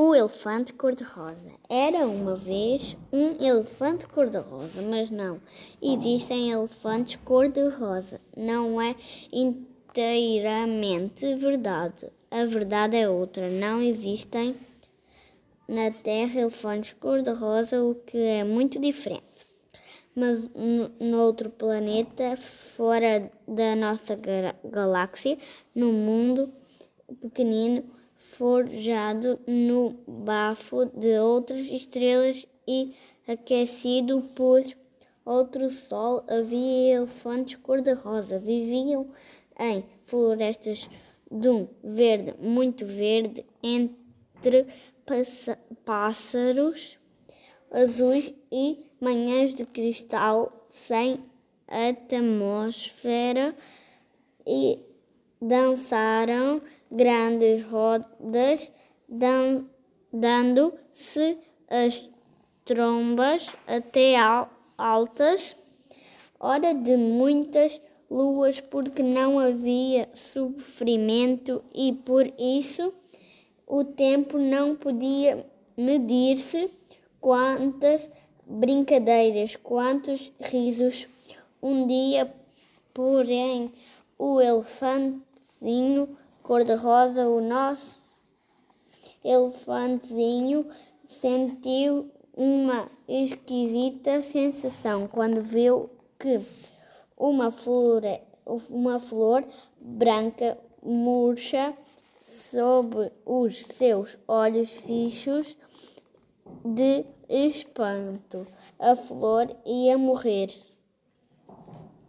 O elefante cor-de-rosa. Era uma vez um elefante cor-de-rosa, mas não existem elefantes cor-de-rosa. Não é inteiramente verdade. A verdade é outra. Não existem na Terra elefantes cor-de-rosa, o que é muito diferente. Mas no outro planeta, fora da nossa galáxia, no mundo pequenino, forjado no bafo de outras estrelas e aquecido por outro sol, havia elefantes cor-de-rosa. Viviam em florestas de um verde muito verde entre pássaros azuis e manhãs de cristal sem atmosfera e dançaram grandes rodas, dan dando-se as trombas até altas, hora de muitas luas, porque não havia sofrimento e por isso o tempo não podia medir-se. Quantas brincadeiras, quantos risos. Um dia, porém, o elefantezinho cor-de-rosa, o nosso elefantezinho, sentiu uma esquisita sensação quando viu que uma flor, uma flor branca murcha sob os seus olhos fixos de espanto. A flor ia morrer.